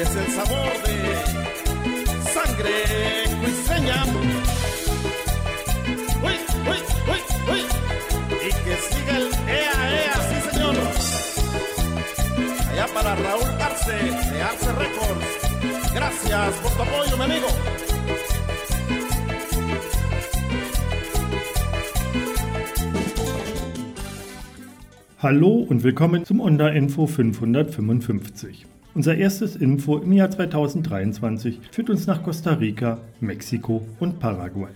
es el sabor de sangre cuiseña. Uy, uy, uy, uy. Y que siga el EA, EA, sí señor. Allá para Raúl Arce, de Arce Records. Gracias por tu apoyo, mi amigo. Hallo und willkommen zum Onda Info 555. Unser erstes Info im Jahr 2023 führt uns nach Costa Rica, Mexiko und Paraguay.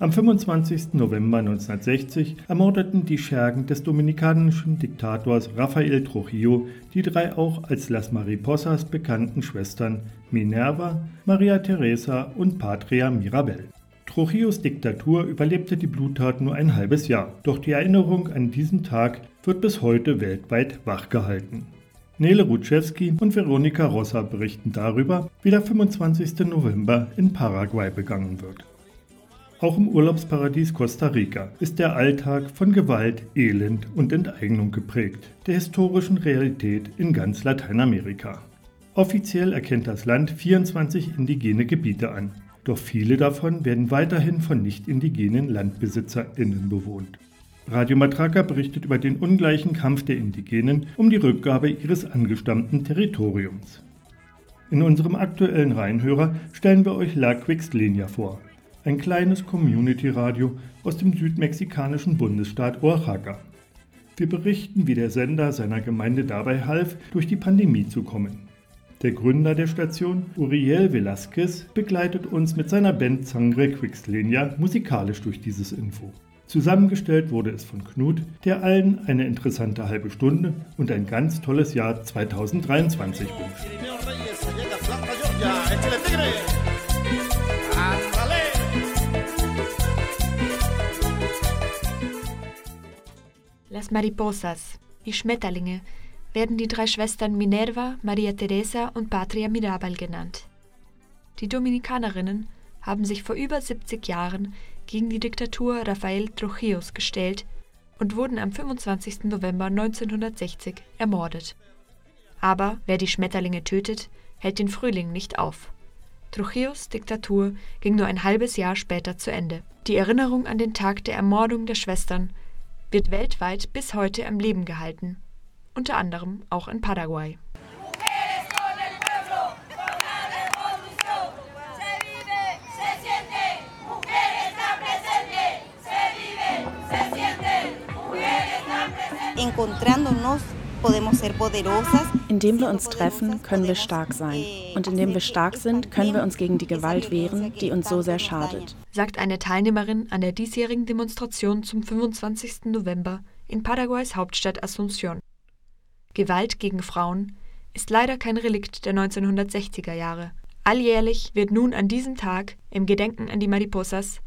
Am 25. November 1960 ermordeten die Schergen des dominikanischen Diktators Rafael Trujillo die drei auch als Las Mariposas bekannten Schwestern Minerva, Maria Teresa und Patria Mirabel. Trujillos Diktatur überlebte die Bluttat nur ein halbes Jahr, doch die Erinnerung an diesen Tag wird bis heute weltweit wachgehalten. Nele Rutschewski und Veronika Rossa berichten darüber, wie der 25. November in Paraguay begangen wird. Auch im Urlaubsparadies Costa Rica ist der Alltag von Gewalt, Elend und Enteignung geprägt, der historischen Realität in ganz Lateinamerika. Offiziell erkennt das Land 24 indigene Gebiete an, doch viele davon werden weiterhin von nicht-indigenen LandbesitzerInnen bewohnt. Radio Matraca berichtet über den ungleichen Kampf der Indigenen um die Rückgabe ihres angestammten Territoriums. In unserem aktuellen Reihenhörer stellen wir euch La Quixlenia vor, ein kleines Community-Radio aus dem südmexikanischen Bundesstaat Oaxaca. Wir berichten, wie der Sender seiner Gemeinde dabei half, durch die Pandemie zu kommen. Der Gründer der Station, Uriel Velázquez, begleitet uns mit seiner Band Sangre Quixlenia musikalisch durch dieses Info. Zusammengestellt wurde es von Knut, der allen eine interessante halbe Stunde und ein ganz tolles Jahr 2023 wünscht. Las Mariposas, die Schmetterlinge, werden die drei Schwestern Minerva, Maria Teresa und Patria Mirabal genannt. Die Dominikanerinnen haben sich vor über 70 Jahren gegen die Diktatur Rafael Trujillos gestellt und wurden am 25. November 1960 ermordet. Aber wer die Schmetterlinge tötet, hält den Frühling nicht auf. Trujillos Diktatur ging nur ein halbes Jahr später zu Ende. Die Erinnerung an den Tag der Ermordung der Schwestern wird weltweit bis heute am Leben gehalten, unter anderem auch in Paraguay. Indem wir uns treffen, können wir stark sein. Und indem wir stark sind, können wir uns gegen die Gewalt wehren, die uns so sehr schadet. Sagt eine Teilnehmerin an der diesjährigen Demonstration zum 25. November in Paraguays Hauptstadt Asunción. Gewalt gegen Frauen ist leider kein Relikt der 1960er Jahre. Alljährlich wird nun an diesem Tag, im Gedenken an die Mariposas,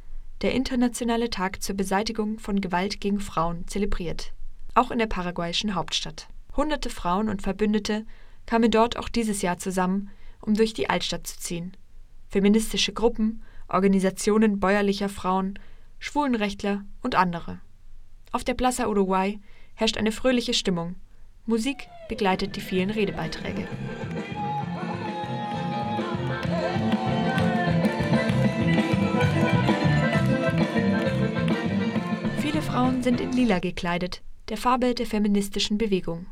der Internationale Tag zur Beseitigung von Gewalt gegen Frauen zelebriert auch in der paraguayischen Hauptstadt. Hunderte Frauen und Verbündete kamen dort auch dieses Jahr zusammen, um durch die Altstadt zu ziehen. Feministische Gruppen, Organisationen bäuerlicher Frauen, Schwulenrechtler und andere. Auf der Plaza Uruguay herrscht eine fröhliche Stimmung. Musik begleitet die vielen Redebeiträge. Viele Frauen sind in lila gekleidet, der Farbe der feministischen Bewegung.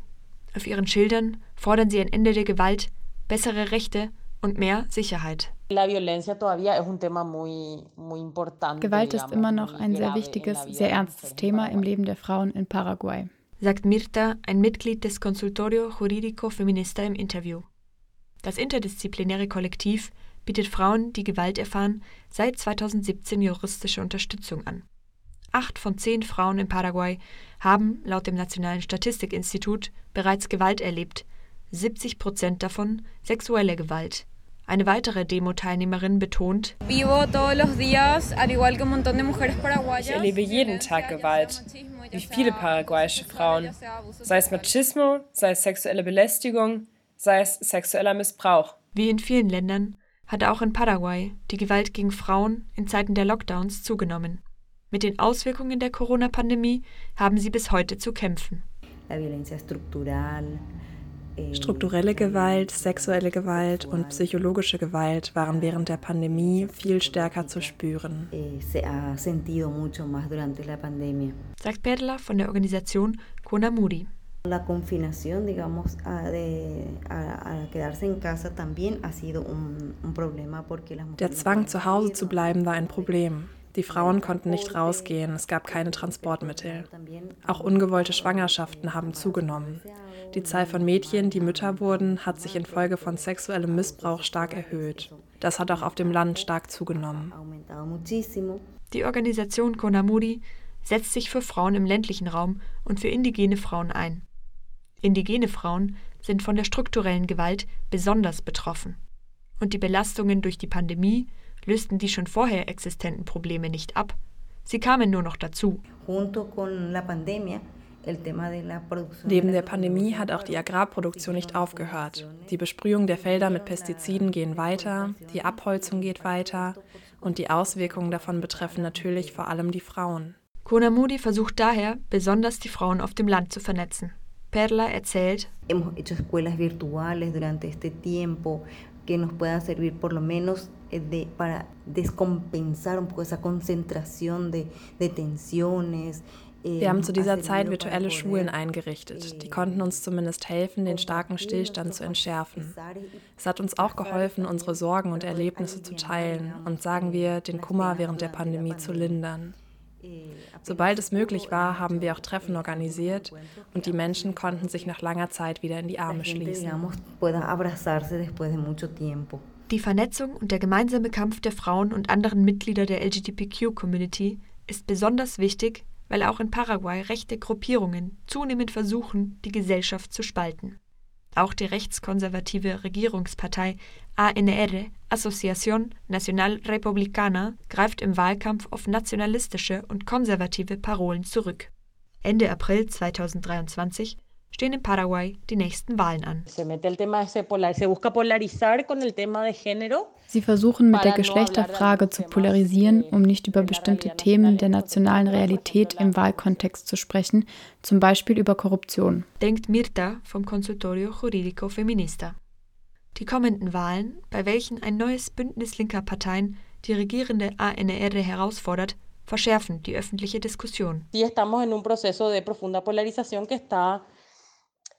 Auf ihren Schildern fordern sie ein Ende der Gewalt, bessere Rechte und mehr Sicherheit. Gewalt ist immer noch ein sehr wichtiges, sehr ernstes Thema im Leben der Frauen in Paraguay, sagt Mirta, ein Mitglied des Consultorio Jurídico Feminista im Interview. Das interdisziplinäre Kollektiv bietet Frauen, die Gewalt erfahren, seit 2017 juristische Unterstützung an. Acht von zehn Frauen in Paraguay haben laut dem Nationalen Statistikinstitut bereits Gewalt erlebt, 70 Prozent davon sexuelle Gewalt. Eine weitere Demo-Teilnehmerin betont: Ich erlebe jeden Tag Gewalt, wie viele paraguayische Frauen, sei es Machismo, sei es sexuelle Belästigung, sei es sexueller Missbrauch. Wie in vielen Ländern hat auch in Paraguay die Gewalt gegen Frauen in Zeiten der Lockdowns zugenommen. Mit den Auswirkungen der Corona-Pandemie haben sie bis heute zu kämpfen. Strukturelle Gewalt, sexuelle Gewalt und psychologische Gewalt waren während der Pandemie viel stärker zu spüren. Sagt Perla von der Organisation las Der Zwang, zu Hause zu bleiben, war ein Problem. Die Frauen konnten nicht rausgehen, es gab keine Transportmittel. Auch ungewollte Schwangerschaften haben zugenommen. Die Zahl von Mädchen, die Mütter wurden, hat sich infolge von sexuellem Missbrauch stark erhöht. Das hat auch auf dem Land stark zugenommen. Die Organisation Konamuri setzt sich für Frauen im ländlichen Raum und für indigene Frauen ein. Indigene Frauen sind von der strukturellen Gewalt besonders betroffen. Und die Belastungen durch die Pandemie lösten die schon vorher existenten Probleme nicht ab. Sie kamen nur noch dazu. Neben der Pandemie hat auch die Agrarproduktion nicht aufgehört. Die Besprühung der Felder mit Pestiziden gehen weiter, die Abholzung geht weiter und die Auswirkungen davon betreffen natürlich vor allem die Frauen. Konamudi versucht daher, besonders die Frauen auf dem Land zu vernetzen. Perla erzählt, que nos pueda servir por lo menos eh, de, para descompensar un poco esa concentración de, de tensiones. Wir haben zu dieser Zeit virtuelle Schulen eingerichtet. Die konnten uns zumindest helfen, den starken Stillstand zu entschärfen. Es hat uns auch geholfen, unsere Sorgen und Erlebnisse zu teilen und, sagen wir, den Kummer während der Pandemie zu lindern. Sobald es möglich war, haben wir auch Treffen organisiert und die Menschen konnten sich nach langer Zeit wieder in die Arme schließen. Die Vernetzung und der gemeinsame Kampf der Frauen und anderen Mitglieder der LGBTQ-Community ist besonders wichtig, weil auch in Paraguay rechte Gruppierungen zunehmend versuchen, die Gesellschaft zu spalten. Auch die rechtskonservative Regierungspartei ANR, Asociación Nacional Republicana, greift im Wahlkampf auf nationalistische und konservative Parolen zurück. Ende April 2023 stehen in Paraguay die nächsten Wahlen an. Sie versuchen mit der Geschlechterfrage zu polarisieren, um nicht über bestimmte Themen der nationalen Realität im Wahlkontext zu sprechen, zum Beispiel über Korruption. Denkt Mirta vom Consultorio Jurídico Feminista. Die kommenden Wahlen, bei welchen ein neues Bündnis linker Parteien die regierende ANR herausfordert, verschärfen die öffentliche Diskussion. Sí, estamos en un proceso de profunda polarización que está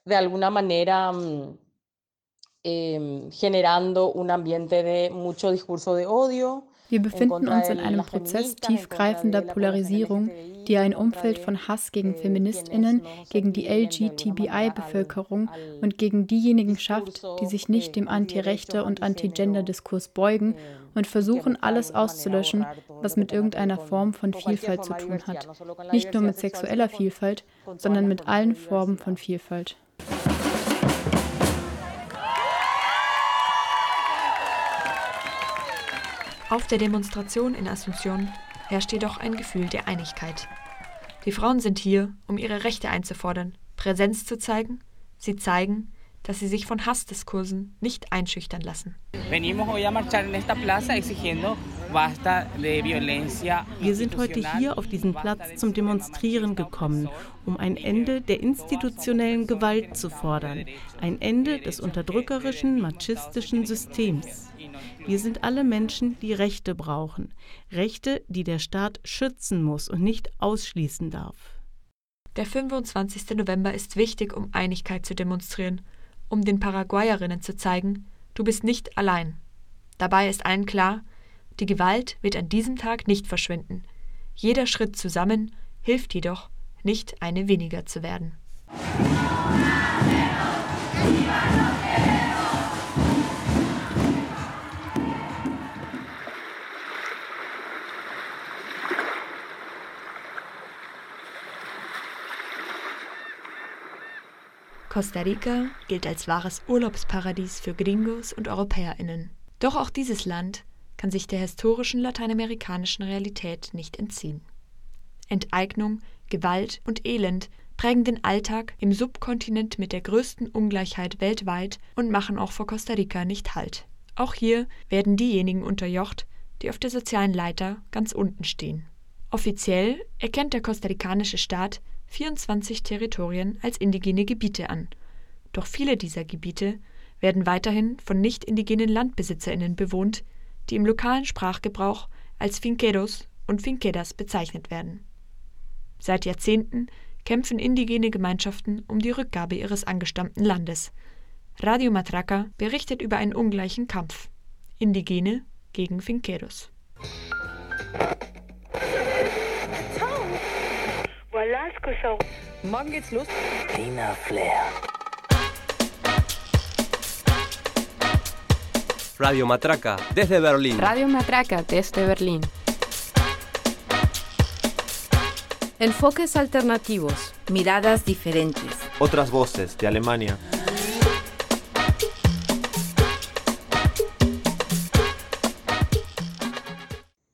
de alguna manera eh, generando un ambiente de mucho discurso de odio. Wir befinden uns in einem Prozess tiefgreifender Polarisierung, die ein Umfeld von Hass gegen Feministinnen, gegen die LGTBI-Bevölkerung und gegen diejenigen schafft, die sich nicht dem Anti-Rechte- und Anti-Gender-Diskurs beugen und versuchen, alles auszulöschen, was mit irgendeiner Form von Vielfalt zu tun hat. Nicht nur mit sexueller Vielfalt, sondern mit allen Formen von Vielfalt. Auf der Demonstration in Asunción herrscht jedoch ein Gefühl der Einigkeit. Die Frauen sind hier, um ihre Rechte einzufordern, Präsenz zu zeigen. Sie zeigen, dass sie sich von Hassdiskursen nicht einschüchtern lassen. Wir sind heute hier auf diesen Platz zum Demonstrieren gekommen, um ein Ende der institutionellen Gewalt zu fordern, ein Ende des unterdrückerischen, machistischen Systems. Wir sind alle Menschen, die Rechte brauchen, Rechte, die der Staat schützen muss und nicht ausschließen darf. Der 25. November ist wichtig, um Einigkeit zu demonstrieren um den Paraguayerinnen zu zeigen, du bist nicht allein. Dabei ist allen klar, die Gewalt wird an diesem Tag nicht verschwinden. Jeder Schritt zusammen hilft jedoch, nicht eine weniger zu werden. Costa Rica gilt als wahres Urlaubsparadies für Gringos und Europäerinnen. Doch auch dieses Land kann sich der historischen lateinamerikanischen Realität nicht entziehen. Enteignung, Gewalt und Elend prägen den Alltag im Subkontinent mit der größten Ungleichheit weltweit und machen auch vor Costa Rica nicht Halt. Auch hier werden diejenigen unterjocht, die auf der sozialen Leiter ganz unten stehen. Offiziell erkennt der kostarikanische Staat 24 Territorien als indigene Gebiete an. Doch viele dieser Gebiete werden weiterhin von nicht indigenen Landbesitzerinnen bewohnt, die im lokalen Sprachgebrauch als Finqueros und Finqueras bezeichnet werden. Seit Jahrzehnten kämpfen indigene Gemeinschaften um die Rückgabe ihres angestammten Landes. Radio Matraca berichtet über einen ungleichen Kampf. Indigene gegen Finqueros. Morgen geht's los. Dina Flair. Radio Matraca desde Berlín. Radio Matraca desde Berlín. Enfoques alternativos. Miradas diferentes. Otras voces de Alemania.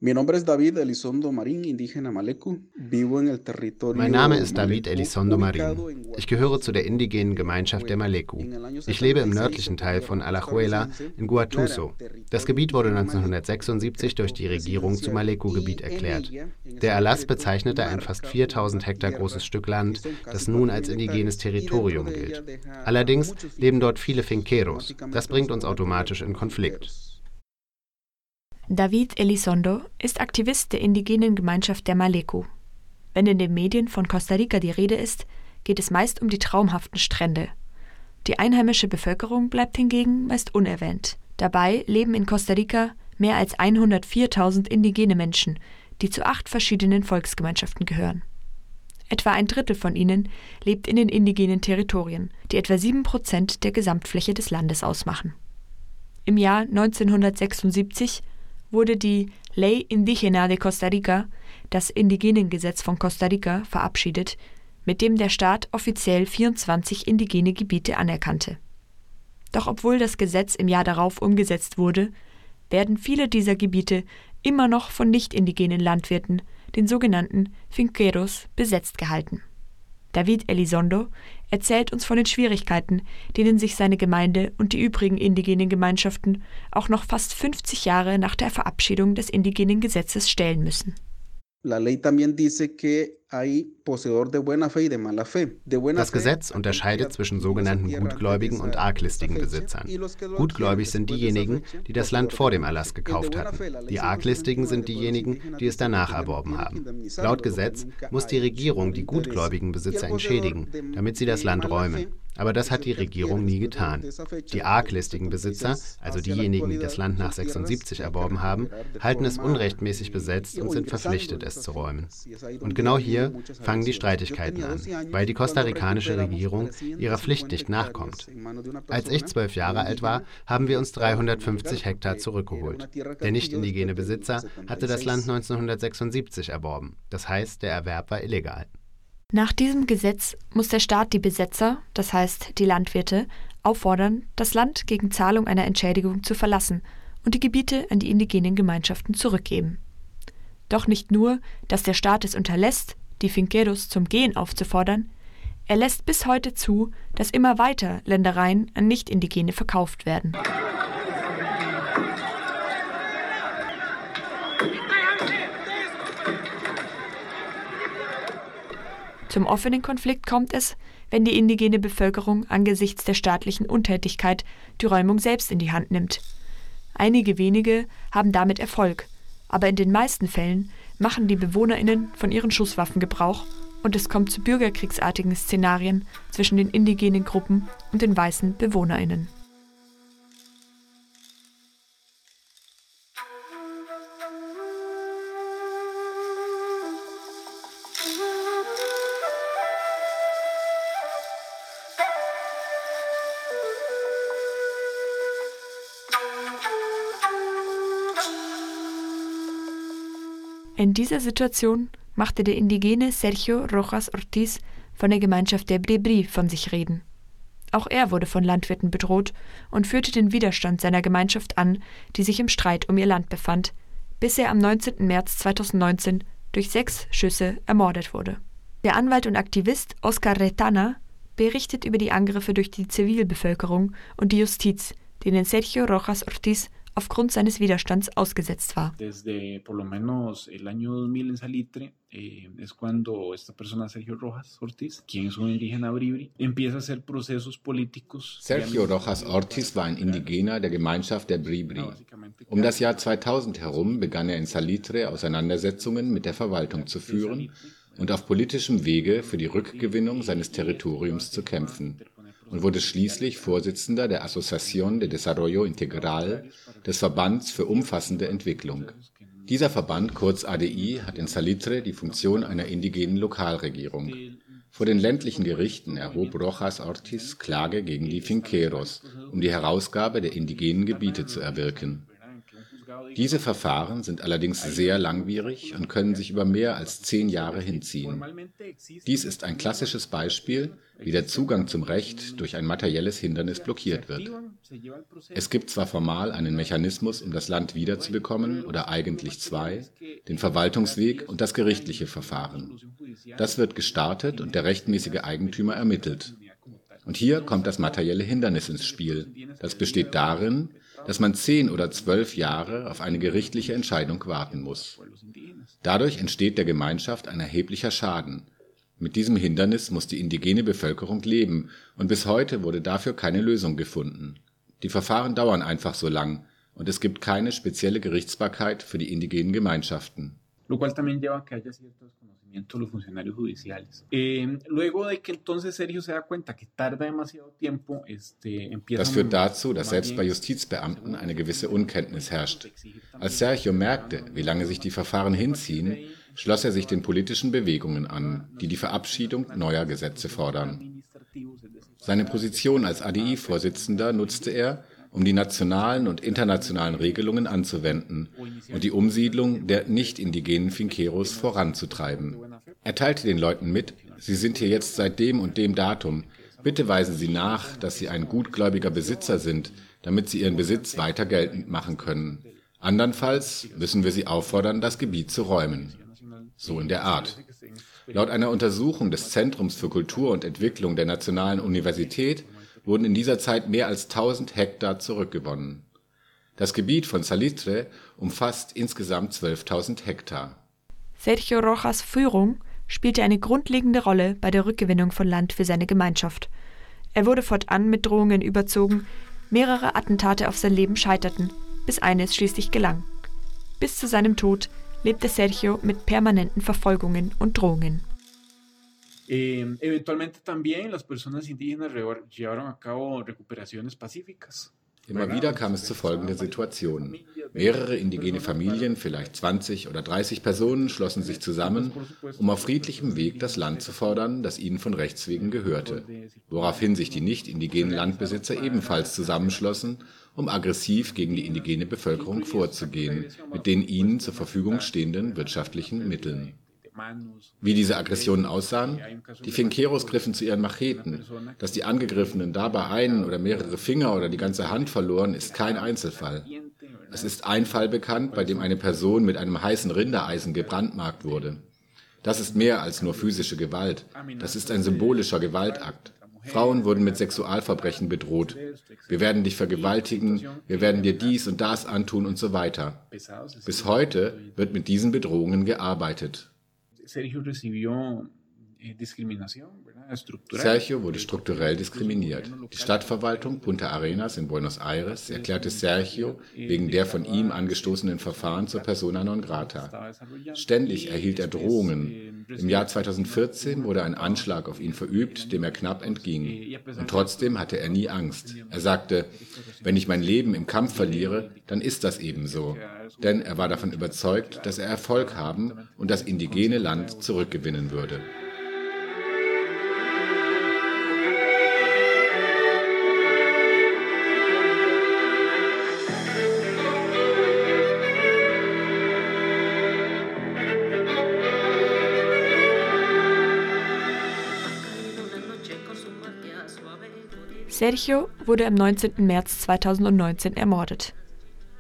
Mi nombre es David Elizondo Marín, indígena Maleku. Vivo en el territorio Mein Name ist David Elizondo Marín. Ich gehöre zu der indigenen Gemeinschaft der Maleku. Ich lebe im nördlichen Teil von Alajuela in Guatuso. Das Gebiet wurde 1976 durch die Regierung zu Maleku-Gebiet erklärt. Der Erlass bezeichnete ein fast 4000 Hektar großes Stück Land, das nun als indigenes Territorium gilt. Allerdings leben dort viele Finqueros. Das bringt uns automatisch in Konflikt. David Elizondo ist Aktivist der indigenen Gemeinschaft der Maleco. Wenn in den Medien von Costa Rica die Rede ist, geht es meist um die traumhaften Strände. Die einheimische Bevölkerung bleibt hingegen meist unerwähnt. Dabei leben in Costa Rica mehr als 104.000 indigene Menschen, die zu acht verschiedenen Volksgemeinschaften gehören. Etwa ein Drittel von ihnen lebt in den indigenen Territorien, die etwa sieben Prozent der Gesamtfläche des Landes ausmachen. Im Jahr 1976 wurde die Ley Indígena de Costa Rica, das Indigenengesetz von Costa Rica, verabschiedet, mit dem der Staat offiziell 24 indigene Gebiete anerkannte. Doch obwohl das Gesetz im Jahr darauf umgesetzt wurde, werden viele dieser Gebiete immer noch von nicht-indigenen Landwirten, den sogenannten Finqueros, besetzt gehalten. David Elizondo erzählt uns von den Schwierigkeiten, denen sich seine Gemeinde und die übrigen indigenen Gemeinschaften auch noch fast 50 Jahre nach der Verabschiedung des indigenen Gesetzes stellen müssen. Das Gesetz unterscheidet zwischen sogenannten gutgläubigen und arglistigen Besitzern. Gutgläubig sind diejenigen, die das Land vor dem Erlass gekauft hatten. Die arglistigen sind diejenigen, die es danach erworben haben. Laut Gesetz muss die Regierung die gutgläubigen Besitzer entschädigen, damit sie das Land räumen. Aber das hat die Regierung nie getan. Die arglistigen Besitzer, also diejenigen, die das Land nach 76 erworben haben, halten es unrechtmäßig besetzt und sind verpflichtet, es zu räumen. Und genau hier fangen die Streitigkeiten an, weil die kostarikanische Regierung ihrer Pflicht nicht nachkommt. Als ich zwölf Jahre alt war, haben wir uns 350 Hektar zurückgeholt. Der nicht indigene Besitzer hatte das Land 1976 erworben. Das heißt, der Erwerb war illegal. Nach diesem Gesetz muss der Staat die Besetzer, das heißt die Landwirte, auffordern, das Land gegen Zahlung einer Entschädigung zu verlassen und die Gebiete an die indigenen Gemeinschaften zurückgeben. Doch nicht nur, dass der Staat es unterlässt, die Finqueros zum Gehen aufzufordern, er lässt bis heute zu, dass immer weiter Ländereien an Nicht-Indigene verkauft werden. Zum offenen Konflikt kommt es, wenn die indigene Bevölkerung angesichts der staatlichen Untätigkeit die Räumung selbst in die Hand nimmt. Einige wenige haben damit Erfolg, aber in den meisten Fällen machen die Bewohnerinnen von ihren Schusswaffen Gebrauch und es kommt zu bürgerkriegsartigen Szenarien zwischen den indigenen Gruppen und den weißen Bewohnerinnen. In dieser Situation machte der Indigene Sergio Rojas Ortiz von der Gemeinschaft der Brebri von sich reden. Auch er wurde von Landwirten bedroht und führte den Widerstand seiner Gemeinschaft an, die sich im Streit um ihr Land befand, bis er am 19. März 2019 durch sechs Schüsse ermordet wurde. Der Anwalt und Aktivist Oscar Retana berichtet über die Angriffe durch die Zivilbevölkerung und die Justiz, denen Sergio Rojas Ortiz aufgrund seines Widerstands ausgesetzt war. eh, es cuando esta persona, Sergio Rojas Ortiz, quien es un indígena Bribri, empieza a hacer procesos políticos. Sergio Rojas Ortiz war ein Indigener der Gemeinschaft der Bribri. Um das Jahr 2000 herum begann er in Salitre Auseinandersetzungen mit der Verwaltung zu führen und auf politischem Wege für die Rückgewinnung seines Territoriums zu kämpfen und wurde schließlich Vorsitzender der Asociación de Desarrollo Integral, des Verbands für umfassende Entwicklung. Dieser Verband, kurz ADI, hat in Salitre die Funktion einer indigenen Lokalregierung. Vor den ländlichen Gerichten erhob Rojas Ortiz Klage gegen die Finqueros, um die Herausgabe der indigenen Gebiete zu erwirken. Diese Verfahren sind allerdings sehr langwierig und können sich über mehr als zehn Jahre hinziehen. Dies ist ein klassisches Beispiel, wie der Zugang zum Recht durch ein materielles Hindernis blockiert wird. Es gibt zwar formal einen Mechanismus, um das Land wiederzubekommen, oder eigentlich zwei, den Verwaltungsweg und das gerichtliche Verfahren. Das wird gestartet und der rechtmäßige Eigentümer ermittelt. Und hier kommt das materielle Hindernis ins Spiel. Das besteht darin, dass man zehn oder zwölf Jahre auf eine gerichtliche Entscheidung warten muss. Dadurch entsteht der Gemeinschaft ein erheblicher Schaden. Mit diesem Hindernis muss die indigene Bevölkerung leben, und bis heute wurde dafür keine Lösung gefunden. Die Verfahren dauern einfach so lang, und es gibt keine spezielle Gerichtsbarkeit für die indigenen Gemeinschaften. De los funcionarios judiciales. Eh, luego de que entonces Sergio se da cuenta que tarda demasiado tiempo, este, empieza Das führt dazu, dass selbst bei Justizbeamten eine gewisse Unkenntnis herrscht. Als Sergio merkte, wie lange sich die Verfahren hinziehen, schloss er sich den politischen Bewegungen an, die die Verabschiedung neuer Gesetze fordern. Seine Position als ADI-Vorsitzender nutzte er, um die nationalen und internationalen Regelungen anzuwenden und die Umsiedlung der nicht indigenen Finqueros voranzutreiben. Er teilte den Leuten mit, sie sind hier jetzt seit dem und dem Datum. Bitte weisen Sie nach, dass Sie ein gutgläubiger Besitzer sind, damit Sie Ihren Besitz weiter geltend machen können. Andernfalls müssen wir Sie auffordern, das Gebiet zu räumen. So in der Art. Laut einer Untersuchung des Zentrums für Kultur und Entwicklung der Nationalen Universität wurden in dieser Zeit mehr als 1000 Hektar zurückgewonnen. Das Gebiet von Salitre umfasst insgesamt 12.000 Hektar. Sergio Rojas Führung spielte eine grundlegende Rolle bei der Rückgewinnung von Land für seine Gemeinschaft. Er wurde fortan mit Drohungen überzogen, mehrere Attentate auf sein Leben scheiterten, bis eines schließlich gelang. Bis zu seinem Tod lebte Sergio mit permanenten Verfolgungen und Drohungen. Eh, eventualmente también las personas indígenas llevaron a cabo recuperaciones pacíficas. Immer wieder kam es zu folgender Situation. Mehrere indigene Familien, vielleicht 20 oder 30 Personen, schlossen sich zusammen, um auf friedlichem Weg das Land zu fordern, das ihnen von Rechts wegen gehörte, woraufhin sich die nicht indigenen Landbesitzer ebenfalls zusammenschlossen, um aggressiv gegen die indigene Bevölkerung vorzugehen, mit den ihnen zur Verfügung stehenden wirtschaftlichen Mitteln. Wie diese Aggressionen aussahen? Die Finqueros griffen zu ihren Macheten. Dass die Angegriffenen dabei einen oder mehrere Finger oder die ganze Hand verloren, ist kein Einzelfall. Es ist ein Fall bekannt, bei dem eine Person mit einem heißen Rindereisen gebrandmarkt wurde. Das ist mehr als nur physische Gewalt. Das ist ein symbolischer Gewaltakt. Frauen wurden mit Sexualverbrechen bedroht. Wir werden dich vergewaltigen, wir werden dir dies und das antun und so weiter. Bis heute wird mit diesen Bedrohungen gearbeitet. Sergio recibió eh, discriminación, Sergio wurde strukturell diskriminiert. Die Stadtverwaltung Punta Arenas in Buenos Aires erklärte Sergio wegen der von ihm angestoßenen Verfahren zur persona non grata. Ständig erhielt er Drohungen. Im Jahr 2014 wurde ein Anschlag auf ihn verübt, dem er knapp entging. Und trotzdem hatte er nie Angst. Er sagte, wenn ich mein Leben im Kampf verliere, dann ist das eben so. Denn er war davon überzeugt, dass er Erfolg haben und das indigene Land zurückgewinnen würde. Sergio wurde am 19. März 2019 ermordet.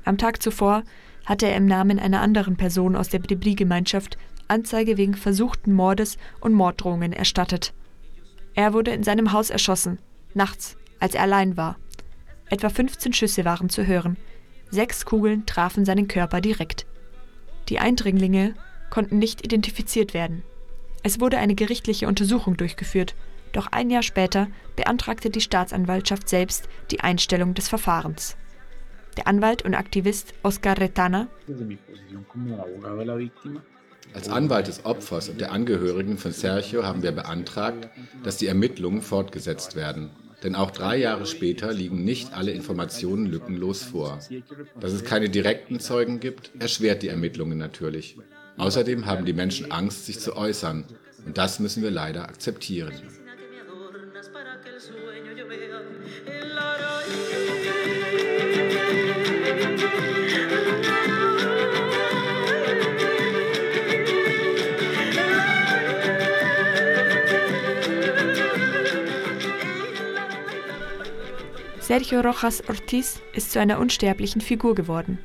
Am Tag zuvor hatte er im Namen einer anderen Person aus der Bribri-Gemeinschaft Anzeige wegen versuchten Mordes und Morddrohungen erstattet. Er wurde in seinem Haus erschossen, nachts, als er allein war. Etwa 15 Schüsse waren zu hören. Sechs Kugeln trafen seinen Körper direkt. Die Eindringlinge konnten nicht identifiziert werden. Es wurde eine gerichtliche Untersuchung durchgeführt, doch ein Jahr später beantragte die Staatsanwaltschaft selbst die Einstellung des Verfahrens. Der Anwalt und Aktivist Oscar Retana als Anwalt des Opfers und der Angehörigen von Sergio haben wir beantragt, dass die Ermittlungen fortgesetzt werden. Denn auch drei Jahre später liegen nicht alle Informationen lückenlos vor. Dass es keine direkten Zeugen gibt, erschwert die Ermittlungen natürlich. Außerdem haben die Menschen Angst, sich zu äußern. Und das müssen wir leider akzeptieren. Sergio Rojas Ortiz ist zu einer unsterblichen Figur geworden.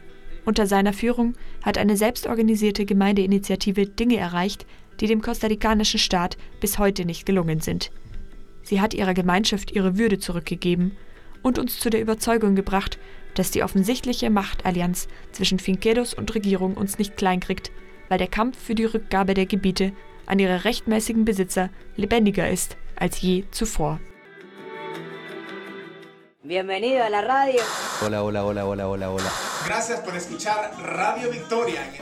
Unter seiner Führung hat eine selbstorganisierte Gemeindeinitiative Dinge erreicht, die dem kostarikanischen Staat bis heute nicht gelungen sind. Sie hat ihrer Gemeinschaft ihre Würde zurückgegeben und uns zu der Überzeugung gebracht, dass die offensichtliche Machtallianz zwischen Finqueros und Regierung uns nicht kleinkriegt, weil der Kampf für die Rückgabe der Gebiete an ihre rechtmäßigen Besitzer lebendiger ist als je zuvor. Bienvenido a la radio. Hola, hola, hola, hola, hola, hola. Gracias por escuchar Radio Victoria.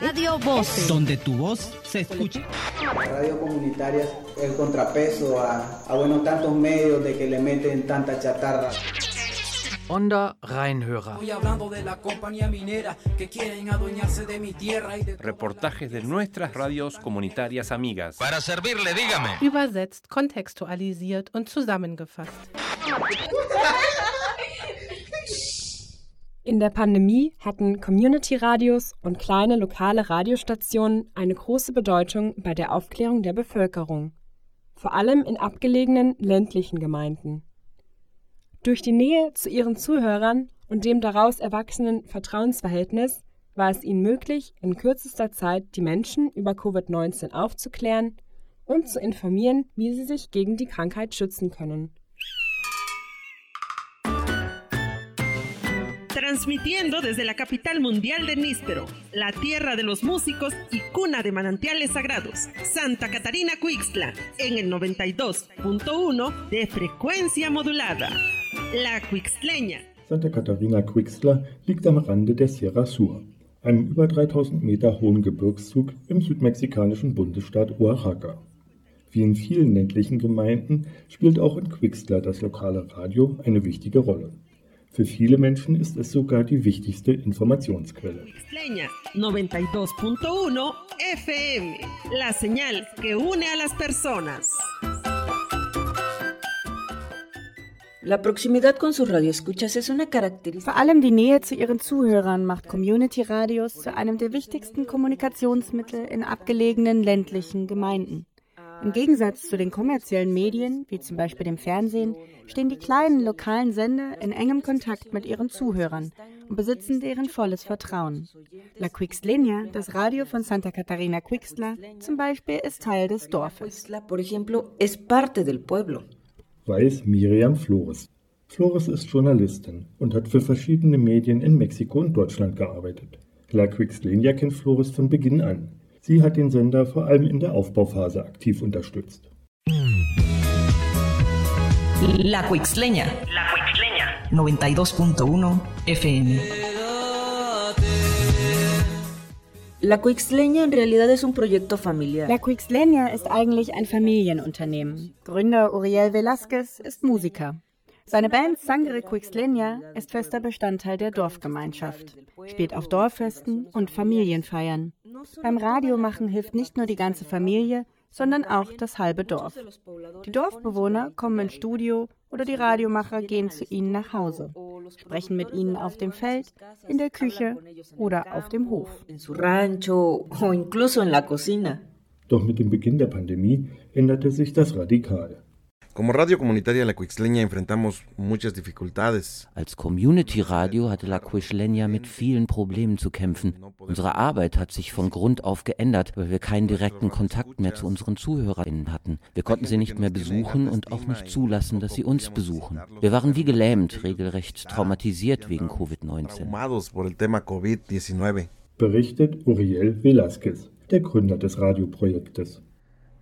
Radio Voces. Donde tu voz se escucha. Radio comunitaria es el contrapeso a, a bueno, tantos medios de que le meten tanta chatarra. Onda Rheinhörer. Reportajes de nuestras radios comunitarias amigas. Para servirle, dígame. Übersetzt, kontextualisiert und zusammengefasst. In der Pandemie hatten Community-Radios und kleine lokale Radiostationen eine große Bedeutung bei der Aufklärung der Bevölkerung, vor allem in abgelegenen ländlichen Gemeinden. Durch die Nähe zu ihren Zuhörern und dem daraus erwachsenen Vertrauensverhältnis war es ihnen möglich, in kürzester Zeit die Menschen über Covid-19 aufzuklären und zu informieren, wie sie sich gegen die Krankheit schützen können. Transmitiendo desde la capital mundial de Níspero, la tierra de los músicos y cuna de manantiales sagrados, Santa Catarina Cuixtla, en el 92.1 de frecuencia modulada. La Cuixtleña. Santa Catarina Cuixtla liegt am Rande der Sierra Sur, einem über 3000 Meter hohen Gebirgszug im südmexikanischen Bundesstaat Oaxaca. Wie in vielen ländlichen Gemeinden spielt auch in Quixtla das lokale Radio eine wichtige Rolle. Für viele Menschen ist es sogar die wichtigste Informationsquelle. 92.1 FM, la señal que une a las personas. La proximidad con sus radioescuchas es una característica. Vor allem die Nähe zu ihren Zuhörern macht Community-Radios zu einem der wichtigsten Kommunikationsmittel in abgelegenen ländlichen Gemeinden. Im Gegensatz zu den kommerziellen Medien, wie zum Beispiel dem Fernsehen, stehen die kleinen lokalen Sender in engem Kontakt mit ihren Zuhörern und besitzen deren volles Vertrauen. La Quixlenia, das Radio von Santa Catarina Quixtla, zum Beispiel, ist Teil des Dorfes. Weiß Miriam Flores. Flores ist Journalistin und hat für verschiedene Medien in Mexiko und Deutschland gearbeitet. La Quixlenia kennt Flores von Beginn an. Sie hat den Sender vor allem in der Aufbauphase aktiv unterstützt. La Quixleña. La Quixleña. 92.1 FM. La Quixleña en realidad es un proyecto familiar. La Quixleña ist eigentlich ein Familienunternehmen. Gründer Uriel Velázquez ist Musiker. Seine Band Sangre Quixleña ist fester Bestandteil der Dorfgemeinschaft, spielt auf Dorffesten und Familienfeiern. Beim Radiomachen hilft nicht nur die ganze Familie, sondern auch das halbe Dorf. Die Dorfbewohner kommen ins Studio oder die Radiomacher gehen zu ihnen nach Hause, sprechen mit ihnen auf dem Feld, in der Küche oder auf dem Hof. Doch mit dem Beginn der Pandemie änderte sich das radikal. Como Radio Comunitaria La Quixleña enfrentamos muchas dificultades. Als Community Radio hatte La Quixleña mit vielen Problemen zu kämpfen. Unsere Arbeit hat sich von Grund auf geändert, weil wir keinen direkten Kontakt mehr zu unseren ZuhörerInnen hatten. Wir konnten sie nicht mehr besuchen und auch nicht zulassen, dass sie uns besuchen. Wir waren wie gelähmt, regelrecht traumatisiert wegen Covid-19. Berichtet Uriel Velázquez. der Gründer des Radioprojektes.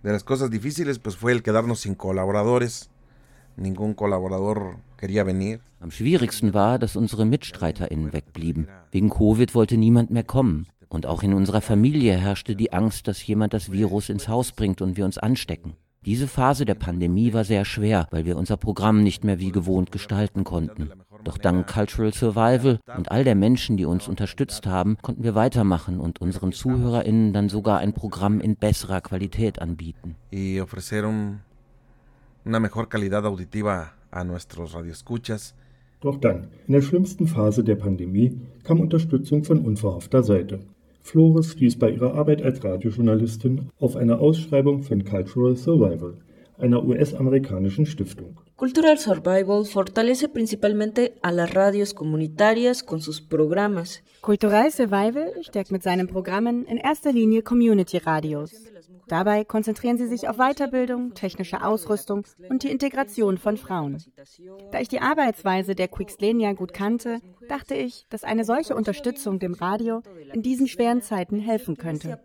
De las cosas difíciles pues fue el quedarnos sin colaboradores. Ningún colaborador quería venir. Am schwierigsten war, dass unsere MitstreiterInnen wegblieben. Wegen Covid wollte niemand mehr kommen. Und auch in unserer Familie herrschte die Angst, dass jemand das Virus ins Haus bringt und wir uns anstecken. Diese Phase der Pandemie war sehr schwer, weil wir unser Programm nicht mehr wie gewohnt gestalten konnten. Doch dank Cultural Survival und all der Menschen, die uns unterstützt haben, konnten wir weitermachen und unseren ZuhörerInnen dann sogar ein Programm in besserer Qualität anbieten. Y ofrecieron una mejor calidad auditiva a nuestros radioescuchas. Doch dann, in der schlimmsten Phase der Pandemie, kam Unterstützung von unverhoffter Seite. Flores stieß bei ihrer Arbeit als Radiojournalistin auf eine Ausschreibung von Cultural Survival, einer US-amerikanischen Stiftung. Cultural Survival fortalece principalmente a las radios comunitarias con sus programas. Cultural Survival stärkt mit seinen Programmen in erster Linie Community-Radios. Dabei konzentrieren sie sich auf Weiterbildung, technische Ausrüstung und die Integration von Frauen. Da ich die Arbeitsweise der Quixlenia gut kannte, dachte ich, dass eine solche Unterstützung dem Radio in diesen schweren Zeiten helfen könnte.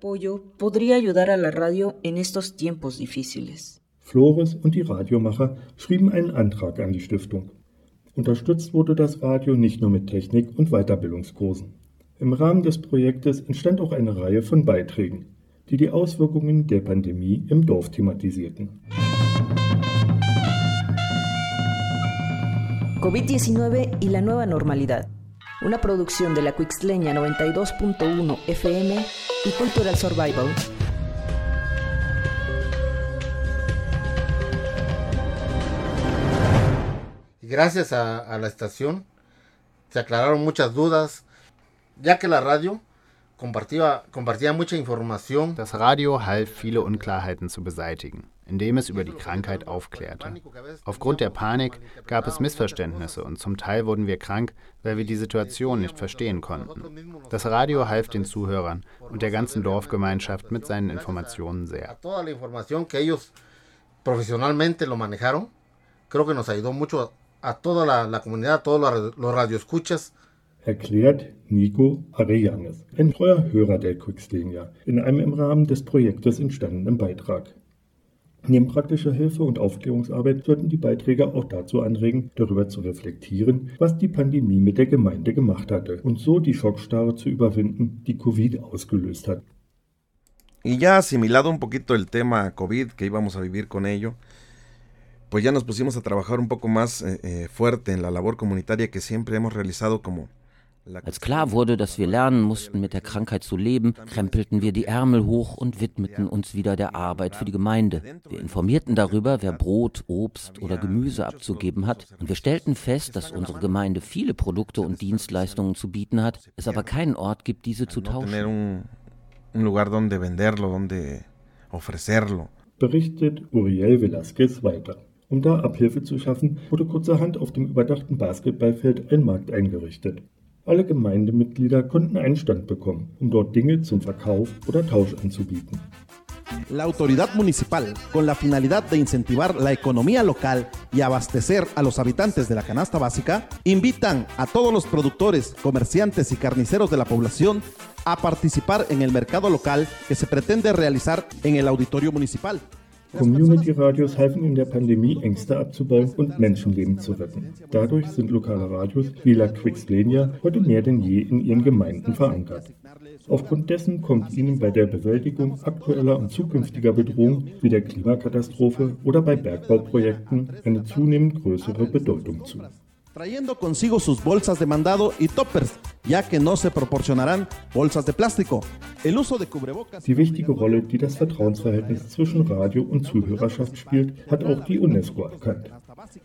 Flores und die Radiomacher schrieben einen Antrag an die Stiftung. Unterstützt wurde das Radio nicht nur mit Technik und Weiterbildungskursen. Im Rahmen des Projektes entstand auch eine Reihe von Beiträgen, die die Auswirkungen der Pandemie im Dorf thematisierten. COVID-19 y la nueva normalidad. Una producción de la Quixleña 92.1 FM y Cultural Survival. Gracias a, a la estación se aclararon muchas dudas, ya que la radio compartía, compartía mucha información. Das Radio half, viele Unklarheiten zu beseitigen, indem es über die Krankheit aufklärte. Aufgrund der Panik gab es Missverständnisse und zum Teil wurden wir krank, weil wir die Situation nicht verstehen konnten. Das Radio half den Zuhörern und der ganzen Dorfgemeinschaft mit seinen Informationen sehr. Toda la información que ellos profesionalmente lo manejaron, creo que nos ayudó mucho a toda la, la comunidad, a todos los, los radioescuchas, erklärt Nico Arellanes, ein treuer Hörer der Quixlenia, in einem im Rahmen des Projektes entstandenen Beitrag. Neben praktischer Hilfe und Aufklärungsarbeit sollten die Beiträge auch dazu anregen, darüber zu reflektieren, was die Pandemie mit der Gemeinde gemacht hatte und so die Schockstarre zu überwinden, die Covid ausgelöst hat. Y ya asimilado un poquito el tema COVID que íbamos a vivir con ello, pues ya nos pusimos a trabajar un poco más eh, eh, fuerte en la labor comunitaria que siempre hemos realizado como Als klar wurde, dass wir lernen mussten, mit der Krankheit zu leben, krempelten wir die Ärmel hoch und widmeten uns wieder der Arbeit für die Gemeinde. Wir informierten darüber, wer Brot, Obst oder Gemüse abzugeben hat, und wir stellten fest, dass unsere Gemeinde viele Produkte und Dienstleistungen zu bieten hat, es aber keinen Ort gibt, diese zu tauschen. Berichtet Uriel Velasquez weiter. Um da Abhilfe zu schaffen, wurde kurzerhand auf dem überdachten Basketballfeld ein Markt eingerichtet. Alle Gemeindemitglieder konnten einen Stand bekommen, um dort Dinge zum Verkauf oder Tausch anzubieten. La autoridad municipal, con la finalidad de incentivar la economía local y abastecer a los habitantes de la canasta básica, invitan a todos los productores, comerciantes y carniceros de la población a participar en el mercado local que se pretende realizar en el auditorio municipal. Community-Radios halfen in der Pandemie, Ängste abzubauen und Menschenleben zu retten. Dadurch sind lokale Radios wie La Quixlenia heute mehr denn je in ihren Gemeinden verankert. Aufgrund dessen kommt ihnen bei der Bewältigung aktueller und zukünftiger Bedrohungen wie der Klimakatastrophe oder bei Bergbauprojekten eine zunehmend größere Bedeutung zu. trayendo consigo sus bolsas de mandado y toppers, ya que no se proporcionarán bolsas de plástico. El uso de cubrebocas. Die wichtige Rolle, die das Vertrauensverhältnis zwischen Radio und Zuhörerschaft spielt, hat auch die UNESCO erkannt.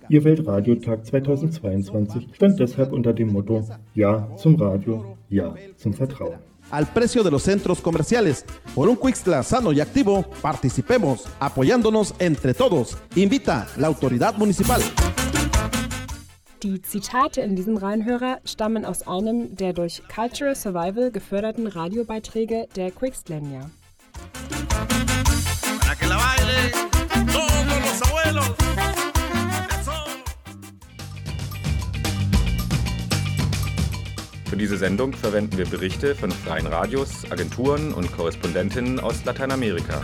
Ihr Weltradiotag 2022 stand deshalb unter dem Motto Ja zum Radio, Ja zum Vertrauen. al precio de los centros comerciales. Por un Quixtla sano y activo, participemos, apoyándonos entre todos. Invita la autoridad municipal. Die Zitate in diesem Reinhörer stammen aus einem der durch Cultural Survival geförderten Radiobeiträge der Quixtlania. Für diese Sendung verwenden wir Berichte von freien Radios, Agenturen und Korrespondentinnen aus Lateinamerika.